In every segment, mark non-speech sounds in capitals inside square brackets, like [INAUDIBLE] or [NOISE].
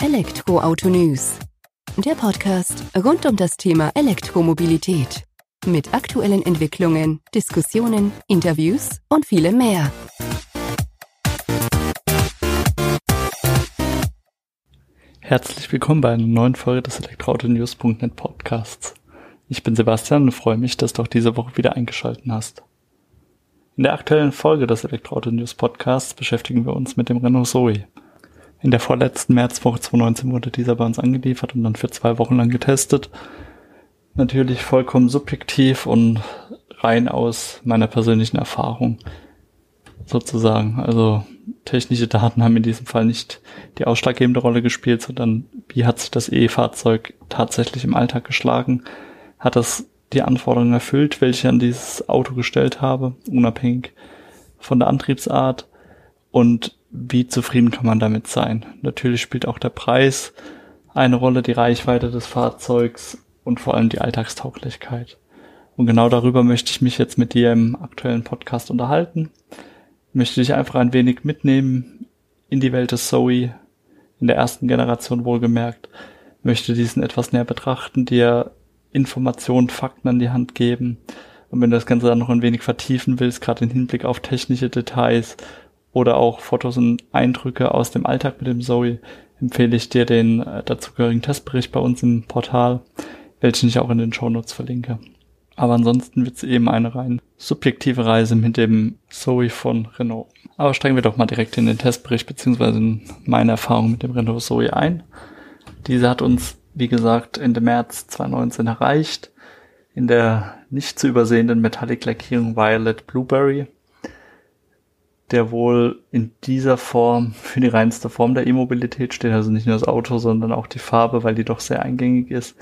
Elektroauto News. Der Podcast rund um das Thema Elektromobilität. Mit aktuellen Entwicklungen, Diskussionen, Interviews und vielem mehr. Herzlich willkommen bei einer neuen Folge des Elektroauto-News.net Podcasts. Ich bin Sebastian und freue mich, dass du auch diese Woche wieder eingeschaltet hast. In der aktuellen Folge des Elektroauto News Podcasts beschäftigen wir uns mit dem Renault Zoe. In der vorletzten Märzwoche 2019 wurde dieser bei uns angeliefert und dann für zwei Wochen lang getestet. Natürlich vollkommen subjektiv und rein aus meiner persönlichen Erfahrung sozusagen. Also technische Daten haben in diesem Fall nicht die ausschlaggebende Rolle gespielt, sondern wie hat sich das E-Fahrzeug tatsächlich im Alltag geschlagen? Hat das die Anforderungen erfüllt, welche ich an dieses Auto gestellt habe, unabhängig von der Antriebsart und wie zufrieden kann man damit sein. Natürlich spielt auch der Preis eine Rolle, die Reichweite des Fahrzeugs und vor allem die Alltagstauglichkeit. Und genau darüber möchte ich mich jetzt mit dir im aktuellen Podcast unterhalten. Möchte dich einfach ein wenig mitnehmen in die Welt des Zoe, in der ersten Generation wohlgemerkt, möchte diesen etwas näher betrachten, dir Informationen, Fakten an die Hand geben. Und wenn du das Ganze dann noch ein wenig vertiefen willst, gerade im Hinblick auf technische Details oder auch Fotos und Eindrücke aus dem Alltag mit dem Zoe, empfehle ich dir den äh, dazugehörigen Testbericht bei uns im Portal, welchen ich auch in den Shownotes verlinke. Aber ansonsten wird es eben eine rein subjektive Reise mit dem Zoe von Renault. Aber steigen wir doch mal direkt in den Testbericht beziehungsweise in meine Erfahrung mit dem Renault Zoe ein. Diese hat uns wie gesagt, Ende März 2019 erreicht. In der nicht zu übersehenden Metallic-Lackierung Violet Blueberry, der wohl in dieser Form [LAUGHS] für die reinste Form der E-Mobilität steht, also nicht nur das Auto, sondern auch die Farbe, weil die doch sehr eingängig ist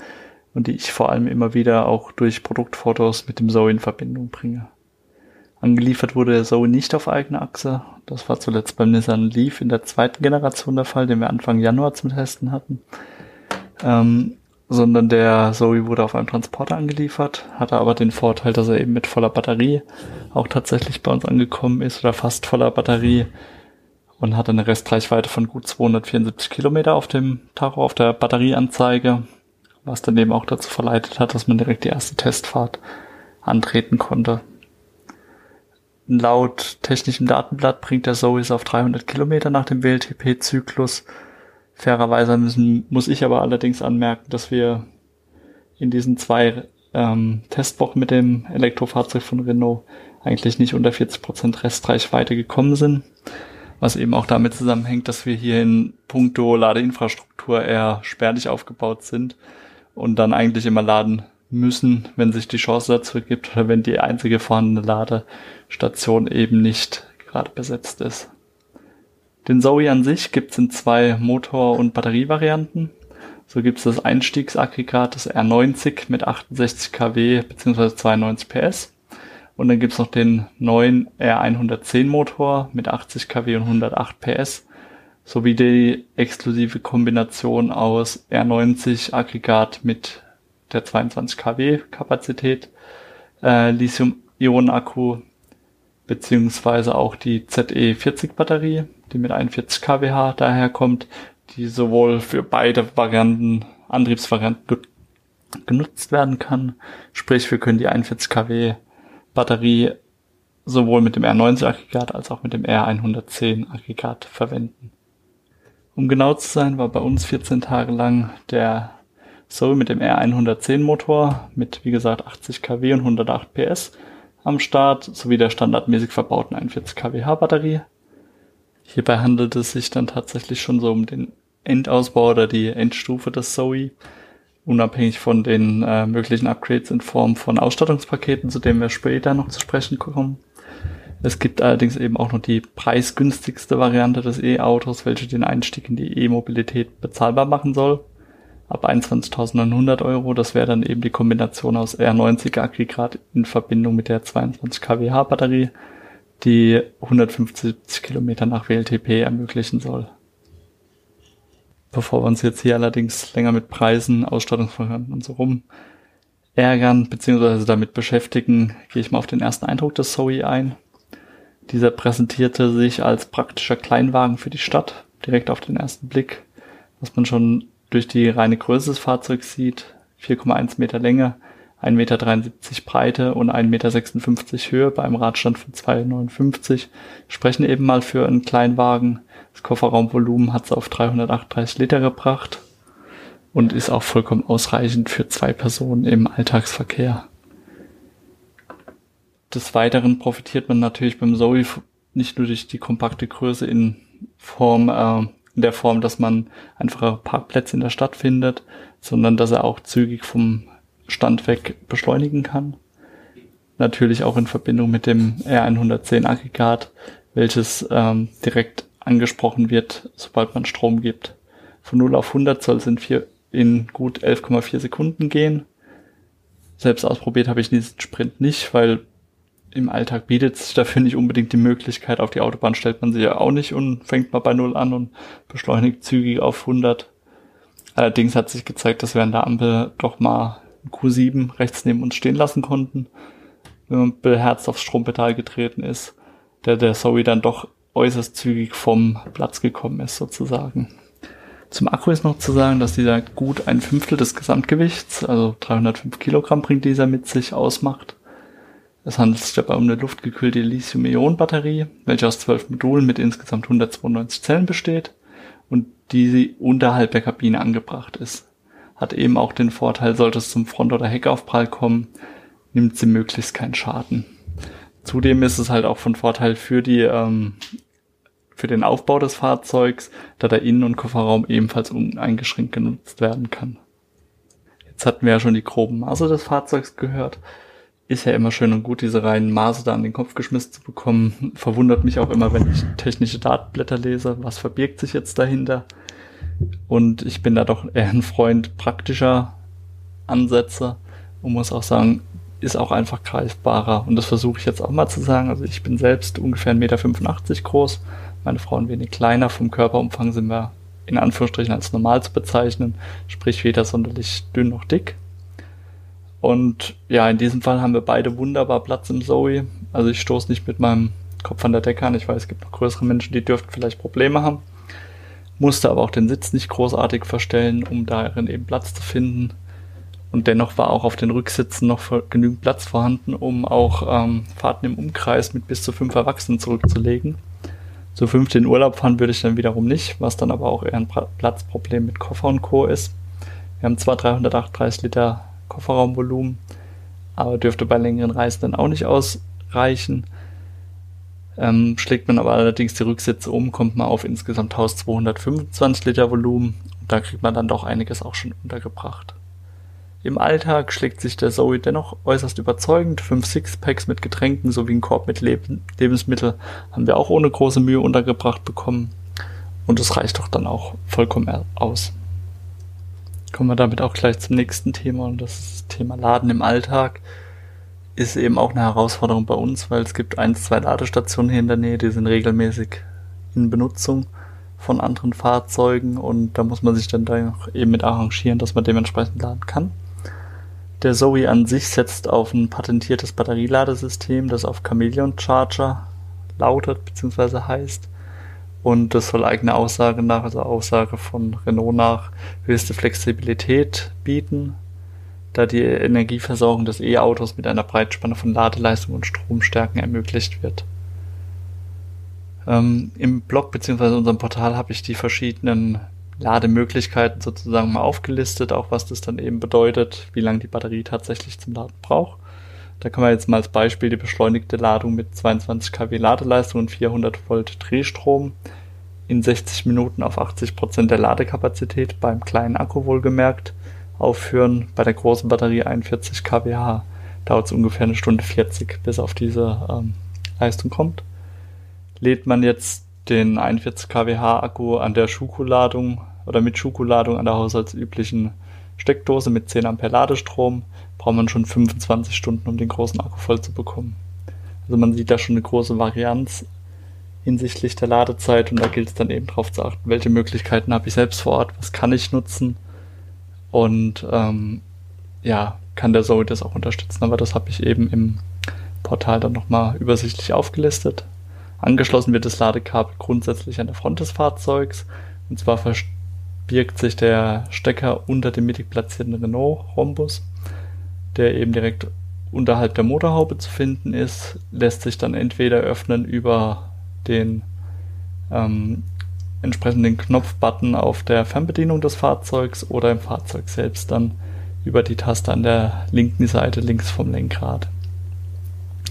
und die ich vor allem immer wieder auch durch Produktfotos mit dem Zoe in Verbindung bringe. Angeliefert wurde der Zoe nicht auf eigene Achse. Das war zuletzt beim Nissan Leaf in der zweiten Generation der Fall, den wir Anfang Januar zum Testen hatten ähm, sondern der Zoe wurde auf einem Transporter angeliefert, hatte aber den Vorteil, dass er eben mit voller Batterie auch tatsächlich bei uns angekommen ist oder fast voller Batterie und hatte eine Restreichweite von gut 274 Kilometer auf dem Tacho, auf der Batterieanzeige, was dann eben auch dazu verleitet hat, dass man direkt die erste Testfahrt antreten konnte. Laut technischem Datenblatt bringt der Zoe es auf 300 Kilometer nach dem WLTP-Zyklus Fairerweise müssen, muss ich aber allerdings anmerken, dass wir in diesen zwei ähm, Testwochen mit dem Elektrofahrzeug von Renault eigentlich nicht unter 40% Restreichweite gekommen sind. Was eben auch damit zusammenhängt, dass wir hier in puncto Ladeinfrastruktur eher spärlich aufgebaut sind und dann eigentlich immer laden müssen, wenn sich die Chance dazu gibt oder wenn die einzige vorhandene Ladestation eben nicht gerade besetzt ist. Den Zoe an sich gibt es in zwei Motor- und Batterievarianten. So gibt es das Einstiegsaggregat, das R90 mit 68 kW bzw. 92 PS. Und dann gibt es noch den neuen R110 Motor mit 80 kW und 108 PS sowie die exklusive Kombination aus R90 Aggregat mit der 22 kW Kapazität, äh, Lithium-Ionen-Akku beziehungsweise auch die ZE40 Batterie die mit 41 kWh daherkommt, die sowohl für beide Varianten, Antriebsvarianten genutzt werden kann. Sprich, wir können die 41 kW Batterie sowohl mit dem R90 Aggregat als auch mit dem R110 Aggregat verwenden. Um genau zu sein, war bei uns 14 Tage lang der Zoe mit dem R110 Motor mit, wie gesagt, 80 kW und 108 PS am Start sowie der standardmäßig verbauten 41 kWh Batterie Hierbei handelt es sich dann tatsächlich schon so um den Endausbau oder die Endstufe des Zoe, unabhängig von den äh, möglichen Upgrades in Form von Ausstattungspaketen, zu denen wir später noch zu sprechen kommen. Es gibt allerdings eben auch noch die preisgünstigste Variante des E-Autos, welche den Einstieg in die E-Mobilität bezahlbar machen soll. Ab 21.900 Euro, das wäre dann eben die Kombination aus R90 Aggregat in Verbindung mit der 22 kWh Batterie die 150 Kilometer nach WLTP ermöglichen soll. Bevor wir uns jetzt hier allerdings länger mit Preisen, Ausstattungsvarianten und so rum ärgern bzw. damit beschäftigen, gehe ich mal auf den ersten Eindruck des Zoe ein. Dieser präsentierte sich als praktischer Kleinwagen für die Stadt, direkt auf den ersten Blick. Was man schon durch die reine Größe des Fahrzeugs sieht, 4,1 Meter Länge, 1,73 Meter Breite und 1,56 Meter Höhe bei einem Radstand von 2,59 sprechen eben mal für einen Kleinwagen. Das Kofferraumvolumen hat es auf 338 Liter gebracht und ist auch vollkommen ausreichend für zwei Personen im Alltagsverkehr. Des Weiteren profitiert man natürlich beim Zoe nicht nur durch die kompakte Größe in Form, äh, in der Form, dass man einfache Parkplätze in der Stadt findet, sondern dass er auch zügig vom Stand weg beschleunigen kann. Natürlich auch in Verbindung mit dem R110 Aggregat, welches ähm, direkt angesprochen wird, sobald man Strom gibt. Von 0 auf 100 soll es in, vier, in gut 11,4 Sekunden gehen. Selbst ausprobiert habe ich diesen Sprint nicht, weil im Alltag bietet sich dafür nicht unbedingt die Möglichkeit. Auf die Autobahn stellt man sich ja auch nicht und fängt mal bei 0 an und beschleunigt zügig auf 100. Allerdings hat sich gezeigt, dass wir an der Ampel doch mal Q7 rechts neben uns stehen lassen konnten, wenn man beherzt aufs Strompedal getreten ist, der der Zoe dann doch äußerst zügig vom Platz gekommen ist sozusagen. Zum Akku ist noch zu sagen, dass dieser gut ein Fünftel des Gesamtgewichts, also 305 Kilogramm bringt dieser mit sich, ausmacht. Es handelt sich dabei um eine luftgekühlte Lithium-Ionen-Batterie, welche aus zwölf Modulen mit insgesamt 192 Zellen besteht und die unterhalb der Kabine angebracht ist hat eben auch den Vorteil, sollte es zum Front- oder Heckaufprall kommen, nimmt sie möglichst keinen Schaden. Zudem ist es halt auch von Vorteil für die ähm, für den Aufbau des Fahrzeugs, da der Innen- und Kofferraum ebenfalls uneingeschränkt genutzt werden kann. Jetzt hatten wir ja schon die groben Maße des Fahrzeugs gehört. Ist ja immer schön und gut, diese reinen Maße da an den Kopf geschmissen zu bekommen. Verwundert mich auch immer, wenn ich technische Datenblätter lese. Was verbirgt sich jetzt dahinter? Und ich bin da doch eher ein Freund praktischer Ansätze und muss auch sagen, ist auch einfach greifbarer. Und das versuche ich jetzt auch mal zu sagen. Also ich bin selbst ungefähr 1,85 Meter groß. Meine Frau ein wenig kleiner. Vom Körperumfang sind wir in Anführungsstrichen als normal zu bezeichnen. Sprich weder sonderlich dünn noch dick. Und ja, in diesem Fall haben wir beide wunderbar Platz im Zoe. Also ich stoße nicht mit meinem Kopf an der Decke an. Ich weiß, es gibt noch größere Menschen, die dürften vielleicht Probleme haben musste aber auch den Sitz nicht großartig verstellen, um darin eben Platz zu finden. Und dennoch war auch auf den Rücksitzen noch genügend Platz vorhanden, um auch ähm, Fahrten im Umkreis mit bis zu fünf Erwachsenen zurückzulegen. Zu fünf in Urlaub fahren würde ich dann wiederum nicht, was dann aber auch eher ein Platzproblem mit Koffer und Co. ist. Wir haben zwar 338 Liter Kofferraumvolumen, aber dürfte bei längeren Reisen dann auch nicht ausreichen. Ähm, schlägt man aber allerdings die Rücksitze um, kommt man auf insgesamt 1225 Liter Volumen. Und da kriegt man dann doch einiges auch schon untergebracht. Im Alltag schlägt sich der Zoe dennoch äußerst überzeugend. Fünf Sixpacks mit Getränken sowie ein Korb mit Leb Lebensmitteln haben wir auch ohne große Mühe untergebracht bekommen. Und es reicht doch dann auch vollkommen aus. Kommen wir damit auch gleich zum nächsten Thema und das ist das Thema Laden im Alltag ist eben auch eine Herausforderung bei uns, weil es gibt ein, zwei Ladestationen hier in der Nähe, die sind regelmäßig in Benutzung von anderen Fahrzeugen und da muss man sich dann da eben mit arrangieren, dass man dementsprechend laden kann. Der Zoe an sich setzt auf ein patentiertes Batterieladesystem, das auf Chameleon Charger lautet bzw. heißt. Und das soll eigene Aussage nach, also Aussage von Renault nach, höchste Flexibilität bieten, da die Energieversorgung des E-Autos mit einer Breitspanne von Ladeleistung und Stromstärken ermöglicht wird. Ähm, Im Blog bzw. unserem Portal habe ich die verschiedenen Lademöglichkeiten sozusagen mal aufgelistet, auch was das dann eben bedeutet, wie lange die Batterie tatsächlich zum Laden braucht. Da kann man jetzt mal als Beispiel die beschleunigte Ladung mit 22 kW Ladeleistung und 400 Volt Drehstrom in 60 Minuten auf 80 Prozent der Ladekapazität beim kleinen Akku wohlgemerkt aufführen. Bei der großen Batterie 41 kWh dauert es ungefähr eine Stunde 40, bis auf diese ähm, Leistung kommt. Lädt man jetzt den 41 kWh Akku an der Schuko-Ladung oder mit Schuko-Ladung an der haushaltsüblichen Steckdose mit 10 Ampere Ladestrom, braucht man schon 25 Stunden, um den großen Akku voll zu bekommen. Also man sieht da schon eine große Varianz hinsichtlich der Ladezeit und da gilt es dann eben darauf zu achten, welche Möglichkeiten habe ich selbst vor Ort, was kann ich nutzen und ähm, ja, kann der Zoe das auch unterstützen, aber das habe ich eben im Portal dann nochmal übersichtlich aufgelistet. Angeschlossen wird das Ladekabel grundsätzlich an der Front des Fahrzeugs. Und zwar birgt sich der Stecker unter dem mittig platzierten Renault Rhombus, der eben direkt unterhalb der Motorhaube zu finden ist, lässt sich dann entweder öffnen über den ähm, entsprechenden Knopfbutton auf der Fernbedienung des Fahrzeugs oder im Fahrzeug selbst dann über die Taste an der linken Seite links vom Lenkrad.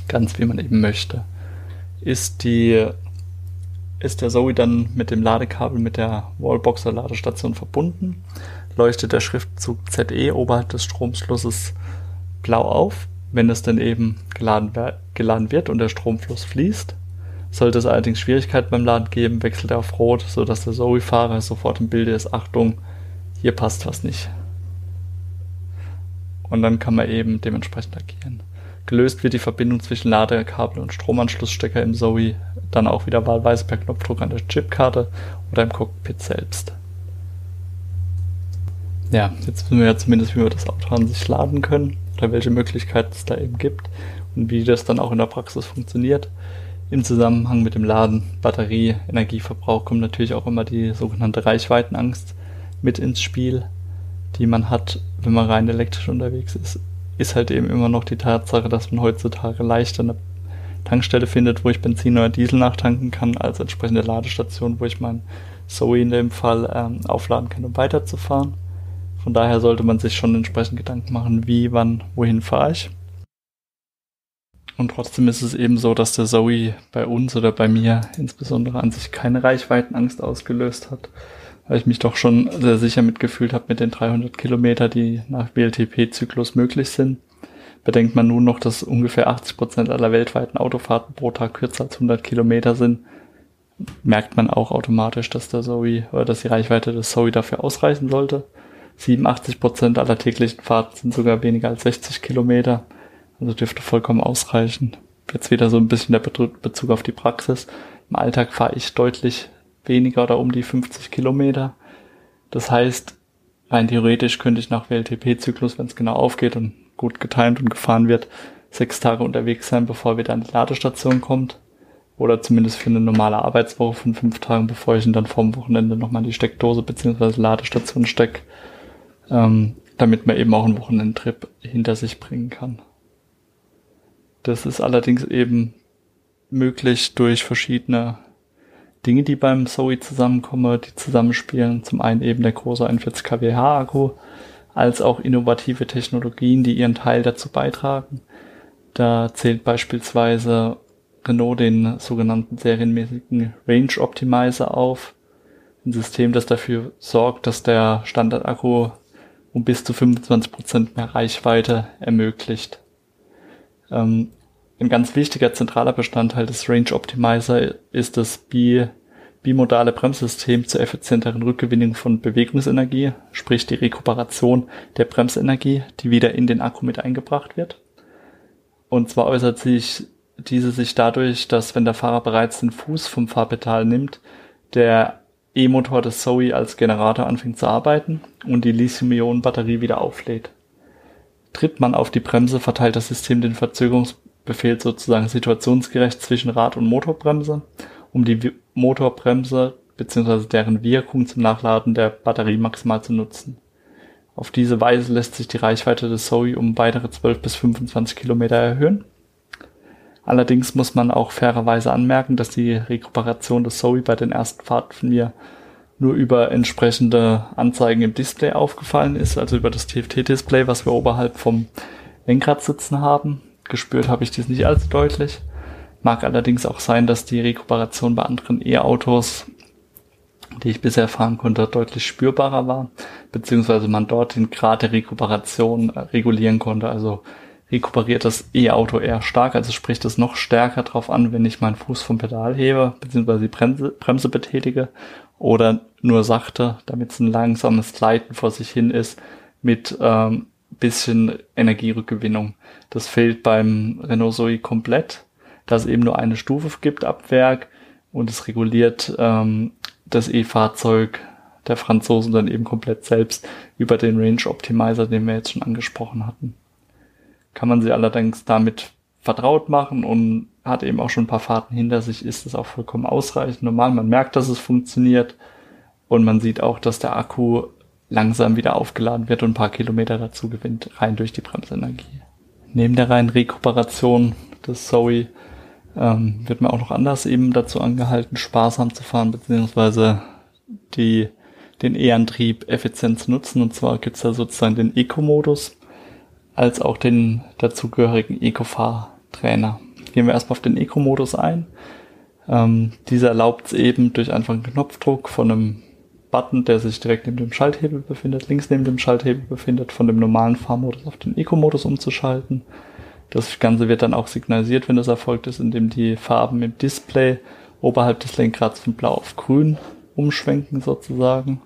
Ganz wie man eben möchte. Ist die ist der Zoe dann mit dem Ladekabel mit der Wallboxer Ladestation verbunden, leuchtet der Schriftzug ZE oberhalb des Stromflusses blau auf, wenn es dann eben geladen, geladen wird und der Stromfluss fließt. Sollte es allerdings Schwierigkeiten beim Laden geben, wechselt er auf Rot, sodass der Zoe-Fahrer sofort im Bilde ist, Achtung, hier passt was nicht. Und dann kann man eben dementsprechend agieren. Gelöst wird die Verbindung zwischen Ladekabel und Stromanschlussstecker im Zoe dann auch wieder wahlweise per Knopfdruck an der Chipkarte oder im Cockpit selbst. Ja, jetzt wissen wir ja zumindest, wie wir das Auto an sich laden können oder welche Möglichkeiten es da eben gibt und wie das dann auch in der Praxis funktioniert. Im Zusammenhang mit dem Laden, Batterie, Energieverbrauch kommt natürlich auch immer die sogenannte Reichweitenangst mit ins Spiel, die man hat, wenn man rein elektrisch unterwegs ist ist halt eben immer noch die Tatsache, dass man heutzutage leichter eine Tankstelle findet, wo ich Benzin oder Diesel nachtanken kann, als entsprechende Ladestation, wo ich mein Zoe in dem Fall ähm, aufladen kann, um weiterzufahren. Von daher sollte man sich schon entsprechend Gedanken machen, wie, wann, wohin fahre ich. Und trotzdem ist es eben so, dass der Zoe bei uns oder bei mir insbesondere an sich keine Reichweitenangst ausgelöst hat weil ich mich doch schon sehr sicher mitgefühlt habe mit den 300 Kilometer, die nach WLTP-Zyklus möglich sind. Bedenkt man nun noch, dass ungefähr 80 Prozent aller weltweiten Autofahrten pro Tag kürzer als 100 Kilometer sind, merkt man auch automatisch, dass der Zoe oder dass die Reichweite des Zoe dafür ausreichen sollte. 87 Prozent aller täglichen Fahrten sind sogar weniger als 60 Kilometer, also dürfte vollkommen ausreichen. Jetzt wieder so ein bisschen der Bezug auf die Praxis. Im Alltag fahre ich deutlich weniger oder um die 50 Kilometer. Das heißt, rein theoretisch könnte ich nach WLTP-Zyklus, wenn es genau aufgeht und gut getimt und gefahren wird, sechs Tage unterwegs sein, bevor wieder an die Ladestation kommt. Oder zumindest für eine normale Arbeitswoche von fünf Tagen, bevor ich ihn dann vorm Wochenende nochmal in die Steckdose bzw. Ladestation steck, ähm, damit man eben auch einen Wochenendtrip hinter sich bringen kann. Das ist allerdings eben möglich durch verschiedene Dinge, die beim Zoe zusammenkommen, die zusammenspielen. Zum einen eben der große 41 kWh Akku, als auch innovative Technologien, die ihren Teil dazu beitragen. Da zählt beispielsweise Renault den sogenannten serienmäßigen Range Optimizer auf. Ein System, das dafür sorgt, dass der Standardakku um bis zu 25 Prozent mehr Reichweite ermöglicht. Ähm, ein ganz wichtiger zentraler Bestandteil des Range Optimizer ist das bi bimodale Bremssystem zur effizienteren Rückgewinnung von Bewegungsenergie, sprich die Rekuperation der Bremsenergie, die wieder in den Akku mit eingebracht wird. Und zwar äußert sich diese sich dadurch, dass wenn der Fahrer bereits den Fuß vom Fahrpedal nimmt, der E-Motor des Zoe als Generator anfängt zu arbeiten und die Lithium-Ionen-Batterie wieder auflädt. Tritt man auf die Bremse, verteilt das System den Verzögerungs befehlt sozusagen situationsgerecht zwischen Rad- und Motorbremse, um die Motorbremse bzw. deren Wirkung zum Nachladen der Batterie maximal zu nutzen. Auf diese Weise lässt sich die Reichweite des Zoe um weitere 12 bis 25 Kilometer erhöhen. Allerdings muss man auch fairerweise anmerken, dass die Rekuperation des Zoe bei den ersten Fahrten von mir nur über entsprechende Anzeigen im Display aufgefallen ist, also über das TFT-Display, was wir oberhalb vom Lenkrad sitzen haben. Gespürt habe ich dies nicht allzu deutlich. Mag allerdings auch sein, dass die Rekuperation bei anderen E-Autos, die ich bisher fahren konnte, deutlich spürbarer war, beziehungsweise man dort den Grad der Rekuperation äh, regulieren konnte. Also rekuperiert das E-Auto eher stark, also spricht es noch stärker drauf an, wenn ich meinen Fuß vom Pedal hebe, beziehungsweise die Bremse, Bremse betätige, oder nur sachte, damit es ein langsames Gleiten vor sich hin ist, mit ähm, bisschen Energierückgewinnung. Das fehlt beim Renault Zoe komplett, da es eben nur eine Stufe gibt ab Werk und es reguliert ähm, das E-Fahrzeug der Franzosen dann eben komplett selbst über den Range Optimizer, den wir jetzt schon angesprochen hatten. Kann man sie allerdings damit vertraut machen und hat eben auch schon ein paar Fahrten hinter sich, ist es auch vollkommen ausreichend. Normal, man merkt, dass es funktioniert. Und man sieht auch, dass der Akku langsam wieder aufgeladen wird und ein paar Kilometer dazu gewinnt, rein durch die Bremsenergie. Neben der reinen Rekuperation des Zoe ähm, wird man auch noch anders eben dazu angehalten, sparsam zu fahren, beziehungsweise die, den E-Antrieb effizient zu nutzen. Und zwar gibt's da sozusagen den Eco-Modus als auch den dazugehörigen Eco-Fahrtrainer. Gehen wir erstmal auf den Eco-Modus ein. Ähm, dieser erlaubt es eben durch einfachen Knopfdruck von einem Button, der sich direkt neben dem Schalthebel befindet, links neben dem Schalthebel befindet, von dem normalen Fahrmodus auf den Eco-Modus umzuschalten. Das Ganze wird dann auch signalisiert, wenn das erfolgt ist, indem die Farben im Display oberhalb des Lenkrads von blau auf grün umschwenken sozusagen.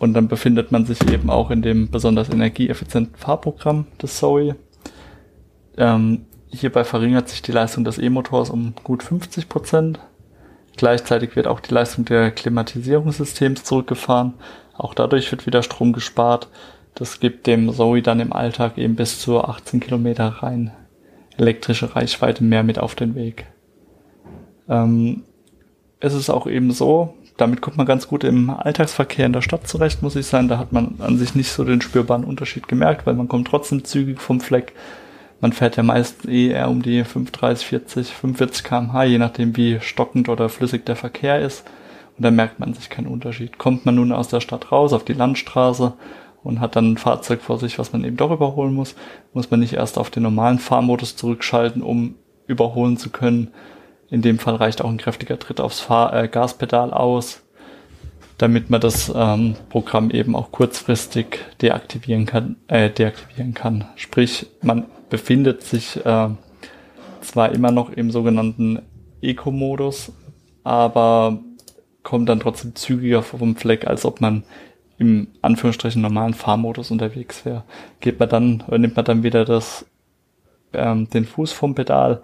Und dann befindet man sich eben auch in dem besonders energieeffizienten Fahrprogramm des Zoe. Ähm, hierbei verringert sich die Leistung des E-Motors um gut 50 Prozent. Gleichzeitig wird auch die Leistung der Klimatisierungssystems zurückgefahren. Auch dadurch wird wieder Strom gespart. Das gibt dem Zoe dann im Alltag eben bis zu 18 Kilometer rein elektrische Reichweite mehr mit auf den Weg. Ähm, es ist auch eben so, damit kommt man ganz gut im Alltagsverkehr in der Stadt zurecht, muss ich sagen. Da hat man an sich nicht so den spürbaren Unterschied gemerkt, weil man kommt trotzdem zügig vom Fleck. Man fährt ja meist eh eher um die 35, 40, 45 kmh, je nachdem wie stockend oder flüssig der Verkehr ist. Und da merkt man sich keinen Unterschied. Kommt man nun aus der Stadt raus auf die Landstraße und hat dann ein Fahrzeug vor sich, was man eben doch überholen muss, muss man nicht erst auf den normalen Fahrmodus zurückschalten, um überholen zu können, in dem Fall reicht auch ein kräftiger Tritt aufs Fahr äh, Gaspedal aus, damit man das ähm, Programm eben auch kurzfristig deaktivieren kann, äh, deaktivieren kann. Sprich, man befindet sich äh, zwar immer noch im sogenannten Eco-Modus, aber kommt dann trotzdem zügiger vom Fleck, als ob man im Anführungsstrichen normalen Fahrmodus unterwegs wäre. Geht man dann, nimmt man dann wieder das, ähm, den Fuß vom Pedal,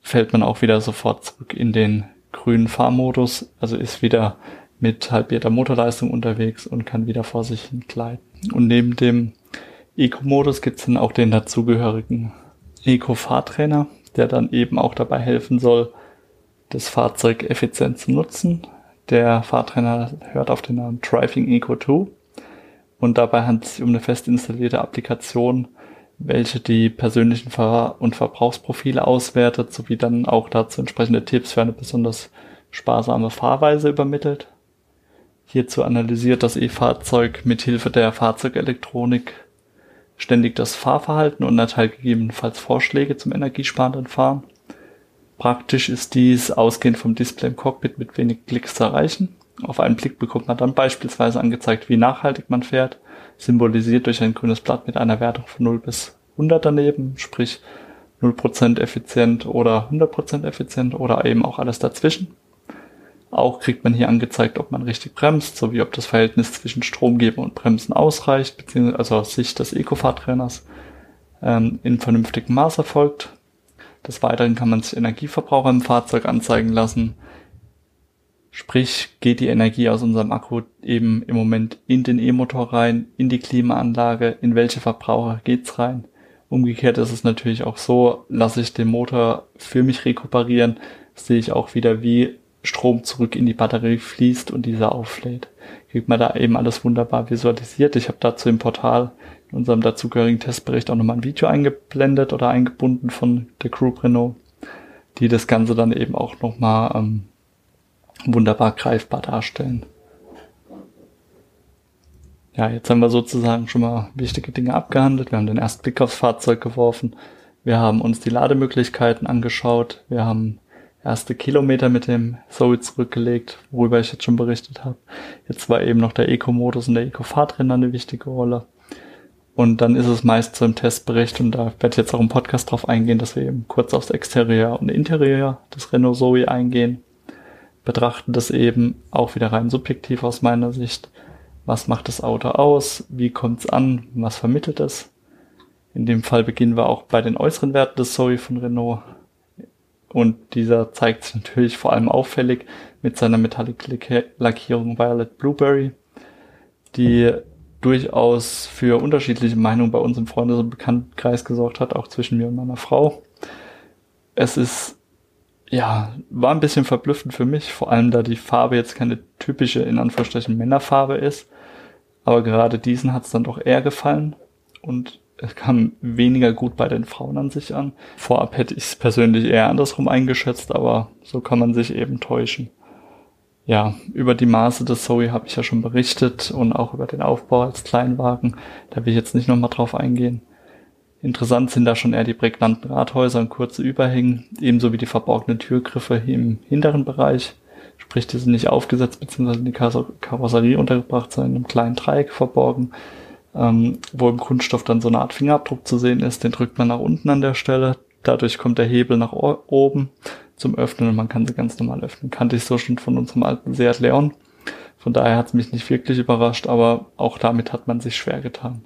fällt man auch wieder sofort zurück in den grünen Fahrmodus, also ist wieder mit halbierter Motorleistung unterwegs und kann wieder vor sich hin gleiten. Und neben dem Eco-Modus gibt es dann auch den dazugehörigen Eco-Fahrtrainer, der dann eben auch dabei helfen soll, das Fahrzeug effizient zu nutzen. Der Fahrtrainer hört auf den Namen Driving Eco 2 und dabei handelt es sich um eine fest installierte Applikation, welche die persönlichen Fahr- und Verbrauchsprofile auswertet, sowie dann auch dazu entsprechende Tipps für eine besonders sparsame Fahrweise übermittelt. Hierzu analysiert das E-Fahrzeug mit Hilfe der Fahrzeugelektronik ständig das Fahrverhalten und erteilt gegebenenfalls Vorschläge zum energiesparenden Fahren. Praktisch ist dies ausgehend vom Display im Cockpit mit wenig Klicks zu erreichen. Auf einen Blick bekommt man dann beispielsweise angezeigt, wie nachhaltig man fährt, symbolisiert durch ein grünes Blatt mit einer Wertung von 0 bis 100 daneben, sprich 0% effizient oder 100% effizient oder eben auch alles dazwischen. Auch kriegt man hier angezeigt, ob man richtig bremst, sowie ob das Verhältnis zwischen Stromgeber und Bremsen ausreicht, beziehungsweise also aus Sicht des Eco-Fahrtrainers ähm, in vernünftigem Maß erfolgt. Des Weiteren kann man sich Energieverbrauch im Fahrzeug anzeigen lassen, Sprich, geht die Energie aus unserem Akku eben im Moment in den E-Motor rein, in die Klimaanlage, in welche Verbraucher geht's rein. Umgekehrt ist es natürlich auch so, lasse ich den Motor für mich rekuperieren, sehe ich auch wieder, wie Strom zurück in die Batterie fließt und dieser auflädt. Kriegt man da eben alles wunderbar visualisiert. Ich habe dazu im Portal in unserem dazugehörigen Testbericht auch nochmal ein Video eingeblendet oder eingebunden von der Group Renault, die das Ganze dann eben auch nochmal ähm, wunderbar greifbar darstellen. Ja, jetzt haben wir sozusagen schon mal wichtige Dinge abgehandelt. Wir haben den ersten Blick aufs Fahrzeug geworfen. Wir haben uns die Lademöglichkeiten angeschaut. Wir haben erste Kilometer mit dem Zoe zurückgelegt, worüber ich jetzt schon berichtet habe. Jetzt war eben noch der Eco-Modus und der Eco-Fahrtrainer eine wichtige Rolle. Und dann ist es meist so im Testbericht, und da werde ich jetzt auch im Podcast drauf eingehen, dass wir eben kurz aufs Exterieur und Interieur des Renault Zoe eingehen betrachten das eben auch wieder rein subjektiv aus meiner Sicht. Was macht das Auto aus? Wie kommt es an? Was vermittelt es? In dem Fall beginnen wir auch bei den äußeren Werten des Zoe von Renault. Und dieser zeigt sich natürlich vor allem auffällig mit seiner Metallic-Lackierung Violet Blueberry, die durchaus für unterschiedliche Meinungen bei uns im Freundes- und Bekanntenkreis gesorgt hat, auch zwischen mir und meiner Frau. Es ist ja, war ein bisschen verblüffend für mich, vor allem da die Farbe jetzt keine typische, in Anführungsstrichen, Männerfarbe ist. Aber gerade diesen hat es dann doch eher gefallen und es kam weniger gut bei den Frauen an sich an. Vorab hätte ich es persönlich eher andersrum eingeschätzt, aber so kann man sich eben täuschen. Ja, über die Maße des Zoe habe ich ja schon berichtet und auch über den Aufbau als Kleinwagen. Da will ich jetzt nicht nochmal drauf eingehen. Interessant sind da schon eher die prägnanten Rathäuser und kurze Überhängen, ebenso wie die verborgenen Türgriffe im hinteren Bereich. Sprich, die sind nicht aufgesetzt bzw. in die Karosserie untergebracht, sondern in einem kleinen Dreieck verborgen, ähm, wo im Kunststoff dann so eine Art Fingerabdruck zu sehen ist. Den drückt man nach unten an der Stelle. Dadurch kommt der Hebel nach oben zum Öffnen und man kann sie ganz normal öffnen. Kannte ich so schon von unserem alten Seat Leon. Von daher hat es mich nicht wirklich überrascht, aber auch damit hat man sich schwer getan.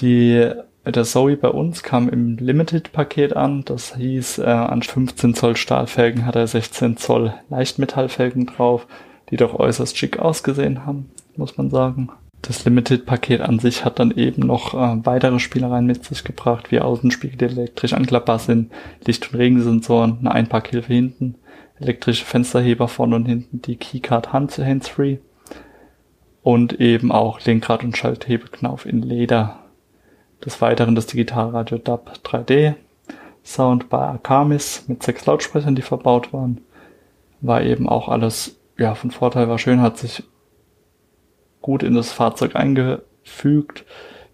Die, der Zoe bei uns kam im Limited-Paket an. Das hieß, äh, an 15 Zoll Stahlfelgen hat er 16 Zoll Leichtmetallfelgen drauf, die doch äußerst schick ausgesehen haben, muss man sagen. Das Limited-Paket an sich hat dann eben noch äh, weitere Spielereien mit sich gebracht, wie Außenspiegel, die elektrisch anklappbar sind, Licht- und Regensensoren, eine Einparkhilfe hinten, elektrische Fensterheber vorne und hinten, die Keycard Hands-Free und eben auch Lenkrad- und Schalthebeknauf in Leder des Weiteren das Digitalradio DAB 3D, Sound bei Akamis mit sechs Lautsprechern, die verbaut waren. War eben auch alles, ja, von Vorteil, war schön, hat sich gut in das Fahrzeug eingefügt.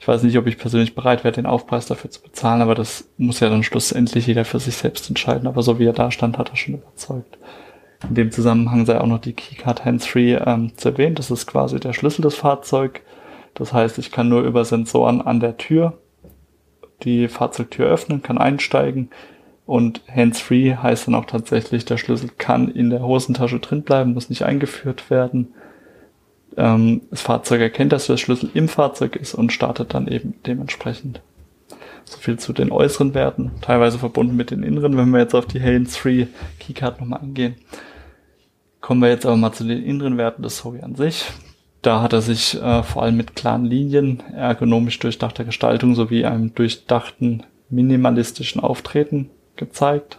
Ich weiß nicht, ob ich persönlich bereit wäre, den Aufpreis dafür zu bezahlen, aber das muss ja dann schlussendlich jeder für sich selbst entscheiden. Aber so wie er da stand, hat er schon überzeugt. In dem Zusammenhang sei auch noch die Keycard Hands-Free ähm, zu erwähnen. Das ist quasi der Schlüssel des Fahrzeugs das heißt, ich kann nur über Sensoren an der Tür die Fahrzeugtür öffnen, kann einsteigen und hands-free heißt dann auch tatsächlich, der Schlüssel kann in der Hosentasche drin bleiben, muss nicht eingeführt werden. Ähm, das Fahrzeug erkennt, dass der Schlüssel im Fahrzeug ist und startet dann eben dementsprechend. So viel zu den äußeren Werten, teilweise verbunden mit den inneren, wenn wir jetzt auf die Hands-Free Keycard nochmal eingehen. Kommen wir jetzt aber mal zu den inneren Werten des Zoe an sich. Da hat er sich äh, vor allem mit klaren Linien, ergonomisch durchdachter Gestaltung sowie einem durchdachten minimalistischen Auftreten gezeigt.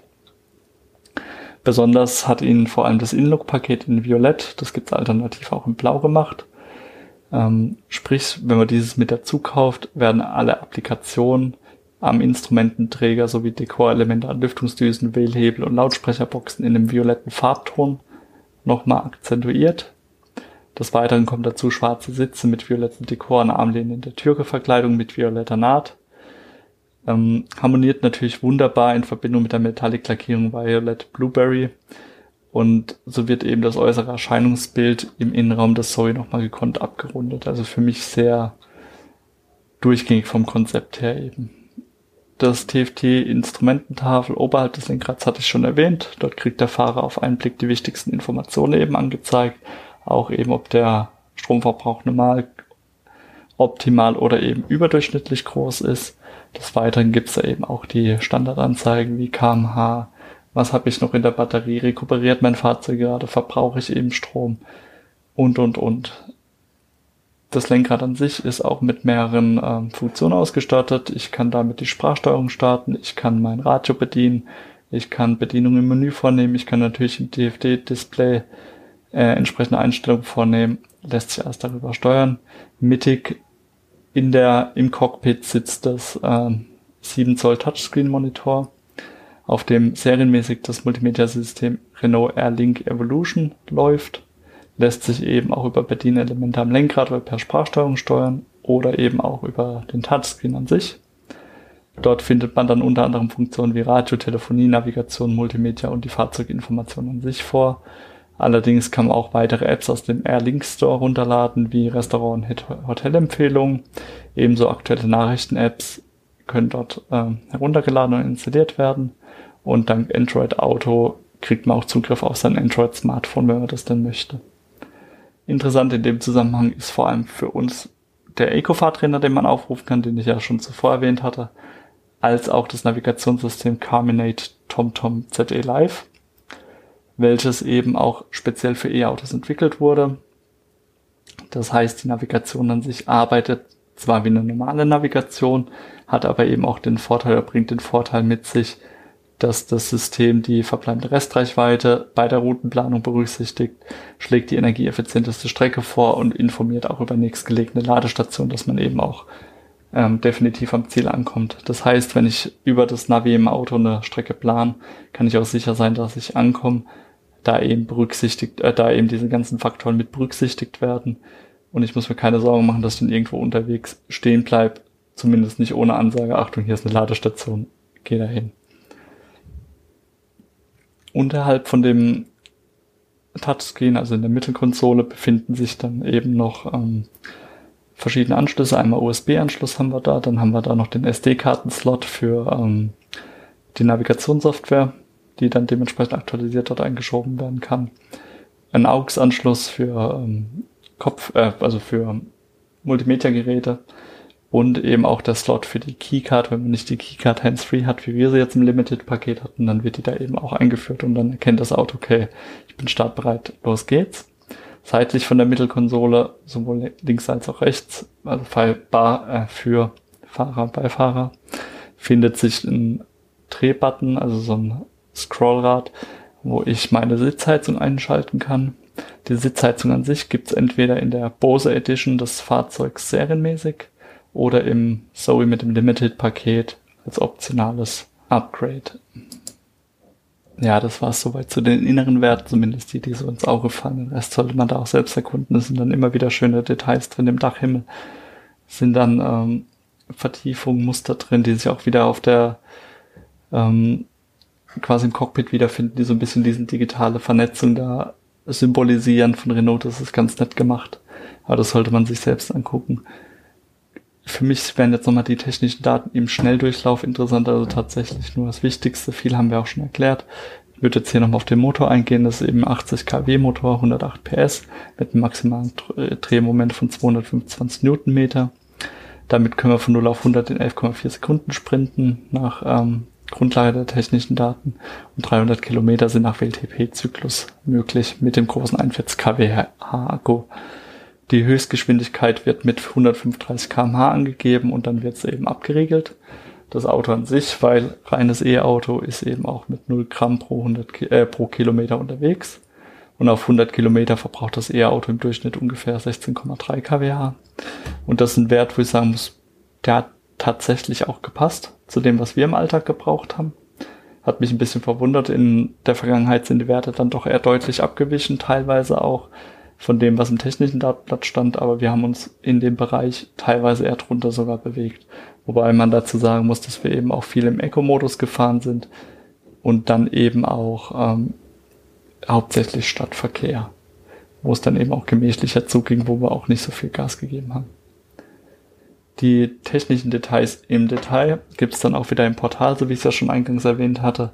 Besonders hat ihn vor allem das InLook-Paket in Violett, das gibt's alternativ auch in Blau gemacht. Ähm, sprich, wenn man dieses mit dazu kauft, werden alle Applikationen am Instrumententräger sowie Dekorelemente an Lüftungsdüsen, Wählhebel und Lautsprecherboxen in dem violetten Farbton nochmal akzentuiert. Des Weiteren kommt dazu schwarze Sitze mit violetten Dekor an Armlehnen in der Türkeverkleidung mit violetter Naht. Ähm, harmoniert natürlich wunderbar in Verbindung mit der Metallic-Lackierung Violet Blueberry. Und so wird eben das äußere Erscheinungsbild im Innenraum des Zoe nochmal gekonnt abgerundet. Also für mich sehr durchgängig vom Konzept her eben. Das TFT-Instrumententafel oberhalb des Lenkrads hatte ich schon erwähnt. Dort kriegt der Fahrer auf einen Blick die wichtigsten Informationen eben angezeigt auch eben, ob der Stromverbrauch normal, optimal oder eben überdurchschnittlich groß ist. Des Weiteren gibt es da eben auch die Standardanzeigen wie kmh, was habe ich noch in der Batterie, rekuperiert mein Fahrzeug gerade, verbrauche ich eben Strom? Und und und. Das Lenkrad an sich ist auch mit mehreren ähm, Funktionen ausgestattet. Ich kann damit die Sprachsteuerung starten, ich kann mein Radio bedienen, ich kann Bedienungen im Menü vornehmen, ich kann natürlich im DFD-Display äh, entsprechende Einstellungen vornehmen, lässt sich alles darüber steuern. Mittig in der, im Cockpit sitzt das äh, 7 Zoll Touchscreen Monitor, auf dem serienmäßig das Multimedia-System Renault Airlink Evolution läuft, lässt sich eben auch über Bedienelemente am Lenkrad oder per Sprachsteuerung steuern oder eben auch über den Touchscreen an sich. Dort findet man dann unter anderem Funktionen wie Radio, Telefonie, Navigation, Multimedia und die Fahrzeuginformation an sich vor. Allerdings kann man auch weitere Apps aus dem Airlink Store runterladen, wie Restaurant- und Hotelempfehlungen. Ebenso aktuelle Nachrichten-Apps können dort äh, heruntergeladen und installiert werden. Und dank Android Auto kriegt man auch Zugriff auf sein Android Smartphone, wenn man das denn möchte. Interessant in dem Zusammenhang ist vor allem für uns der Eco-Fahrtrainer, den man aufrufen kann, den ich ja schon zuvor erwähnt hatte, als auch das Navigationssystem Carminate TomTom ZE Live welches eben auch speziell für E-Autos entwickelt wurde. Das heißt, die Navigation an sich arbeitet zwar wie eine normale Navigation, hat aber eben auch den Vorteil, oder bringt den Vorteil mit sich, dass das System die verbleibende Restreichweite bei der Routenplanung berücksichtigt, schlägt die energieeffizienteste Strecke vor und informiert auch über nächstgelegene Ladestation, dass man eben auch ähm, definitiv am Ziel ankommt. Das heißt, wenn ich über das Navi im Auto eine Strecke plan, kann ich auch sicher sein, dass ich ankomme, da eben berücksichtigt, äh, da eben diese ganzen Faktoren mit berücksichtigt werden. Und ich muss mir keine Sorgen machen, dass ich dann irgendwo unterwegs stehen bleib, zumindest nicht ohne Ansage, Achtung, hier ist eine Ladestation, geh dahin unterhalb von dem Touchscreen, also in der Mittelkonsole, befinden sich dann eben noch ähm, verschiedene Anschlüsse. Einmal USB-Anschluss haben wir da, dann haben wir da noch den SD-Karten-Slot für ähm, die Navigationssoftware, die dann dementsprechend aktualisiert dort eingeschoben werden kann. Ein AUX-Anschluss für ähm, Kopf, äh, also für Multimedia-Geräte und eben auch der Slot für die Keycard, wenn man nicht die Keycard hands-free hat, wie wir sie jetzt im Limited-Paket hatten, dann wird die da eben auch eingeführt und dann erkennt das Auto, okay, ich bin startbereit, los geht's. Seitlich von der Mittelkonsole, sowohl links als auch rechts, also Bar, äh, für Fahrer, Beifahrer, findet sich ein Drehbutton, also so ein Scrollrad, wo ich meine Sitzheizung einschalten kann. Die Sitzheizung an sich gibt's entweder in der Bose Edition des Fahrzeugs serienmäßig oder im Zoe mit dem Limited-Paket als optionales Upgrade. Ja, das war es soweit zu den inneren Werten, zumindest die, die so ins Auge fallen. Den sollte man da auch selbst erkunden. Es sind dann immer wieder schöne Details drin im Dachhimmel. Es sind dann ähm, Vertiefungen, Muster drin, die sich auch wieder auf der ähm, quasi im Cockpit wiederfinden, die so ein bisschen diese digitale Vernetzung da symbolisieren von Renault. Das ist ganz nett gemacht. Aber das sollte man sich selbst angucken für mich wären jetzt nochmal die technischen Daten im Schnelldurchlauf interessant, also tatsächlich nur das Wichtigste. Viel haben wir auch schon erklärt. Ich würde jetzt hier nochmal auf den Motor eingehen. Das ist eben 80 kW Motor, 108 PS mit einem maximalen äh, Drehmoment von 225 Newtonmeter. Damit können wir von 0 auf 100 in 11,4 Sekunden sprinten nach ähm, Grundlage der technischen Daten und 300 Kilometer sind nach WLTP-Zyklus möglich mit dem großen 41 kWh Akku. Die Höchstgeschwindigkeit wird mit 135 kmh angegeben und dann wird es eben abgeriegelt. Das Auto an sich, weil reines E-Auto ist eben auch mit 0 Gramm pro, 100, äh, pro Kilometer unterwegs. Und auf 100 Kilometer verbraucht das E-Auto im Durchschnitt ungefähr 16,3 kWh. Und das ist ein Wert, wo ich sagen muss, der hat tatsächlich auch gepasst zu dem, was wir im Alltag gebraucht haben. Hat mich ein bisschen verwundert. In der Vergangenheit sind die Werte dann doch eher deutlich abgewichen, teilweise auch von dem, was im technischen Datenblatt stand, aber wir haben uns in dem Bereich teilweise eher drunter sogar bewegt. Wobei man dazu sagen muss, dass wir eben auch viel im Eco-Modus gefahren sind und dann eben auch ähm, hauptsächlich Stadtverkehr, wo es dann eben auch gemächlicher zuging, wo wir auch nicht so viel Gas gegeben haben. Die technischen Details im Detail gibt es dann auch wieder im Portal, so wie ich es ja schon eingangs erwähnt hatte.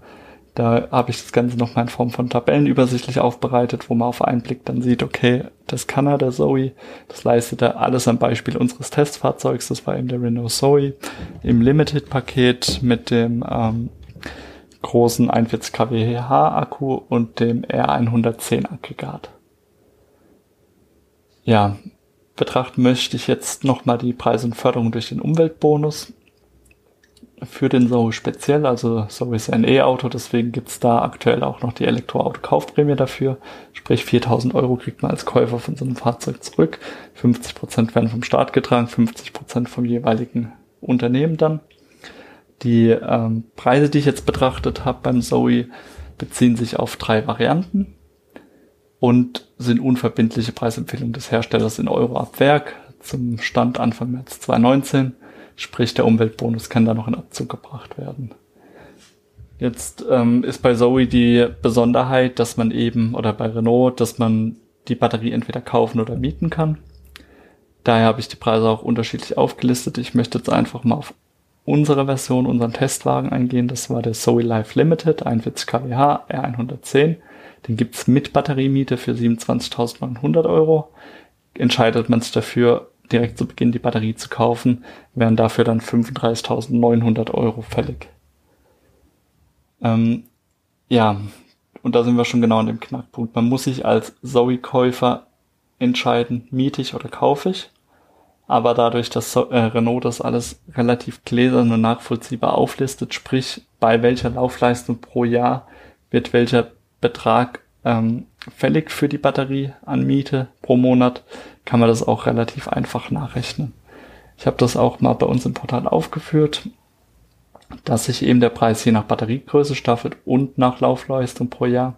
Da habe ich das Ganze nochmal in Form von Tabellen übersichtlich aufbereitet, wo man auf einen Blick dann sieht, okay, das kann er, der Zoe, das leistet er alles am Beispiel unseres Testfahrzeugs, das war eben der Renault Zoe, im Limited-Paket mit dem ähm, großen 41 kWh Akku und dem R110 Aggregat. Ja, betrachten möchte ich jetzt nochmal die Preis und Förderung durch den Umweltbonus für den Zoe speziell. Also Zoe ist ein E-Auto, deswegen gibt's da aktuell auch noch die Elektroauto-Kaufprämie dafür. Sprich 4000 Euro kriegt man als Käufer von so einem Fahrzeug zurück. 50 Prozent werden vom Staat getragen, 50 Prozent vom jeweiligen Unternehmen dann. Die ähm, Preise, die ich jetzt betrachtet habe beim Zoe, beziehen sich auf drei Varianten und sind unverbindliche Preisempfehlungen des Herstellers in Euro ab Werk zum Stand Anfang März 2019 Sprich, der Umweltbonus kann da noch in Abzug gebracht werden. Jetzt ähm, ist bei Zoe die Besonderheit, dass man eben, oder bei Renault, dass man die Batterie entweder kaufen oder mieten kann. Daher habe ich die Preise auch unterschiedlich aufgelistet. Ich möchte jetzt einfach mal auf unsere Version, unseren Testwagen eingehen. Das war der Zoe Life Limited, 41 kWh, R110. Den gibt's mit Batteriemiete für 27.900 Euro. Entscheidet man sich dafür, direkt zu Beginn die Batterie zu kaufen, wären dafür dann 35.900 Euro fällig. Ähm, ja, und da sind wir schon genau an dem Knackpunkt. Man muss sich als Zoe-Käufer entscheiden, miete ich oder kaufe ich. Aber dadurch, dass äh, Renault das alles relativ gläsern und nachvollziehbar auflistet, sprich bei welcher Laufleistung pro Jahr wird welcher Betrag ähm, fällig für die Batterie an Miete pro Monat, kann man das auch relativ einfach nachrechnen. Ich habe das auch mal bei uns im Portal aufgeführt, dass sich eben der Preis je nach Batteriegröße staffelt und nach Laufleistung pro Jahr.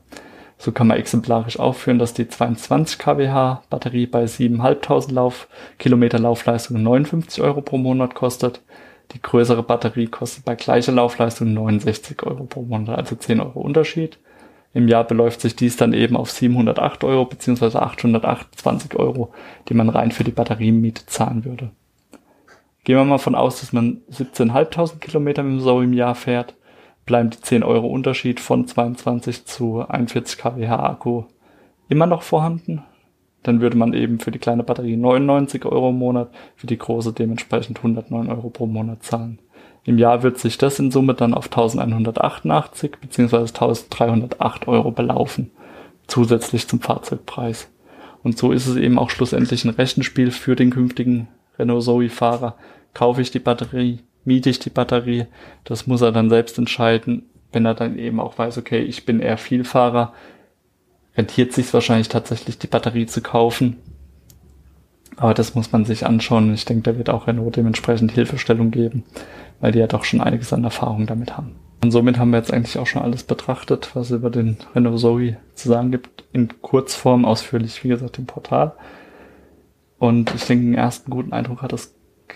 So kann man exemplarisch aufführen, dass die 22 kWh Batterie bei 7.500 Lauf, Kilometer Laufleistung 59 Euro pro Monat kostet. Die größere Batterie kostet bei gleicher Laufleistung 69 Euro pro Monat, also 10 Euro Unterschied. Im Jahr beläuft sich dies dann eben auf 708 Euro bzw. 828 Euro, die man rein für die Batteriemiete zahlen würde. Gehen wir mal von aus, dass man 17.500 Kilometer mit dem Zoe im Jahr fährt, bleiben die 10 Euro Unterschied von 22 zu 41 kWh Akku immer noch vorhanden. Dann würde man eben für die kleine Batterie 99 Euro im Monat, für die große dementsprechend 109 Euro pro Monat zahlen. Im Jahr wird sich das in Summe dann auf 1188 bzw. 1308 Euro belaufen, zusätzlich zum Fahrzeugpreis. Und so ist es eben auch schlussendlich ein Rechenspiel für den künftigen Renault Zoe-Fahrer, kaufe ich die Batterie, miete ich die Batterie. Das muss er dann selbst entscheiden, wenn er dann eben auch weiß, okay, ich bin eher Vielfahrer, rentiert sich wahrscheinlich tatsächlich die Batterie zu kaufen. Aber das muss man sich anschauen. Ich denke, da wird auch Renault dementsprechend Hilfestellung geben, weil die ja doch schon einiges an Erfahrung damit haben. Und somit haben wir jetzt eigentlich auch schon alles betrachtet, was über den Renault Zoe zu sagen gibt. In Kurzform ausführlich, wie gesagt, im Portal. Und ich denke, einen ersten guten Eindruck hat es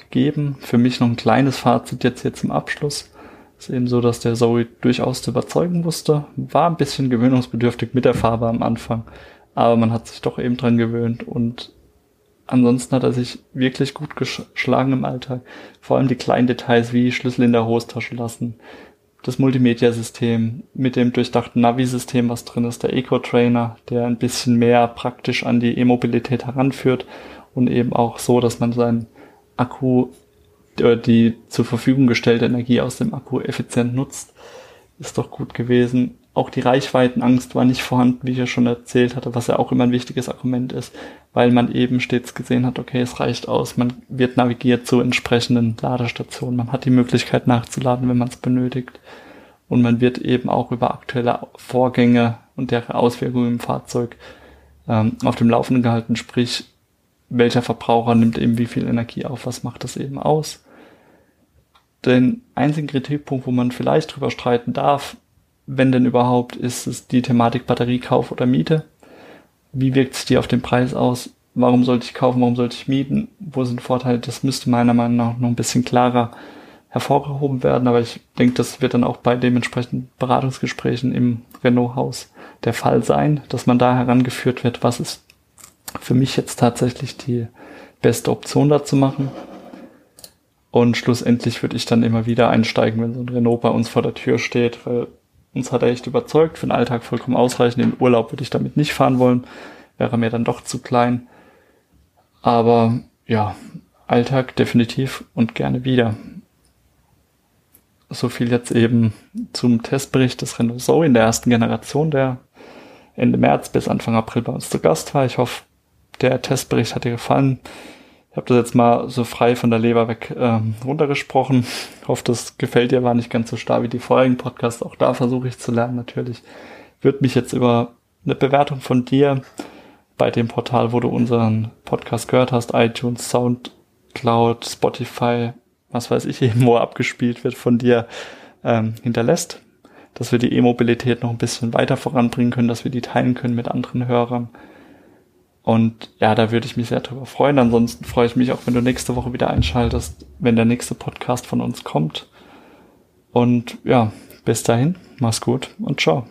geben. Für mich noch ein kleines Fazit jetzt hier zum Abschluss. Ist eben so, dass der Zoe durchaus zu überzeugen wusste. War ein bisschen gewöhnungsbedürftig mit der Farbe am Anfang, aber man hat sich doch eben dran gewöhnt und ansonsten hat er sich wirklich gut geschlagen im Alltag. Vor allem die kleinen Details wie Schlüssel in der Hostasche lassen, das Multimedia-System mit dem durchdachten Navi-System, was drin ist, der Eco-Trainer, der ein bisschen mehr praktisch an die E-Mobilität heranführt und eben auch so, dass man seinen Akku, äh, die zur Verfügung gestellte Energie aus dem Akku effizient nutzt, ist doch gut gewesen. Auch die Reichweitenangst war nicht vorhanden, wie ich ja schon erzählt hatte, was ja auch immer ein wichtiges Argument ist, weil man eben stets gesehen hat, okay, es reicht aus, man wird navigiert zu entsprechenden Ladestationen, man hat die Möglichkeit nachzuladen, wenn man es benötigt. Und man wird eben auch über aktuelle Vorgänge und deren Auswirkungen im Fahrzeug ähm, auf dem Laufenden gehalten, sprich welcher Verbraucher nimmt eben wie viel Energie auf, was macht das eben aus. Den einzigen Kritikpunkt, wo man vielleicht drüber streiten darf, wenn denn überhaupt, ist es die Thematik Batteriekauf oder Miete. Wie wirkt sich die auf den Preis aus? Warum sollte ich kaufen? Warum sollte ich mieten? Wo sind Vorteile? Das müsste meiner Meinung nach noch ein bisschen klarer hervorgehoben werden. Aber ich denke, das wird dann auch bei dementsprechenden Beratungsgesprächen im Renault-Haus der Fall sein, dass man da herangeführt wird, was ist für mich jetzt tatsächlich die beste Option dazu machen. Und schlussendlich würde ich dann immer wieder einsteigen, wenn so ein Renault bei uns vor der Tür steht, weil uns hat er echt überzeugt, für den Alltag vollkommen ausreichend. In Urlaub würde ich damit nicht fahren wollen, wäre mir dann doch zu klein. Aber ja, Alltag definitiv und gerne wieder. So viel jetzt eben zum Testbericht des Renault Zoe in der ersten Generation, der Ende März bis Anfang April bei uns zu Gast war. Ich hoffe, der Testbericht hat dir gefallen. Ich habe das jetzt mal so frei von der Leber weg ähm, runtergesprochen. Ich hoffe, das gefällt dir, war nicht ganz so starr wie die vorherigen Podcasts. Auch da versuche ich zu lernen natürlich. Würde mich jetzt über eine Bewertung von dir bei dem Portal, wo du unseren Podcast gehört hast, iTunes, Soundcloud, Spotify, was weiß ich [LAUGHS] eben, wo abgespielt wird, von dir ähm, hinterlässt, dass wir die E-Mobilität noch ein bisschen weiter voranbringen können, dass wir die teilen können mit anderen Hörern. Und ja, da würde ich mich sehr drüber freuen. Ansonsten freue ich mich auch, wenn du nächste Woche wieder einschaltest, wenn der nächste Podcast von uns kommt. Und ja, bis dahin, mach's gut und ciao.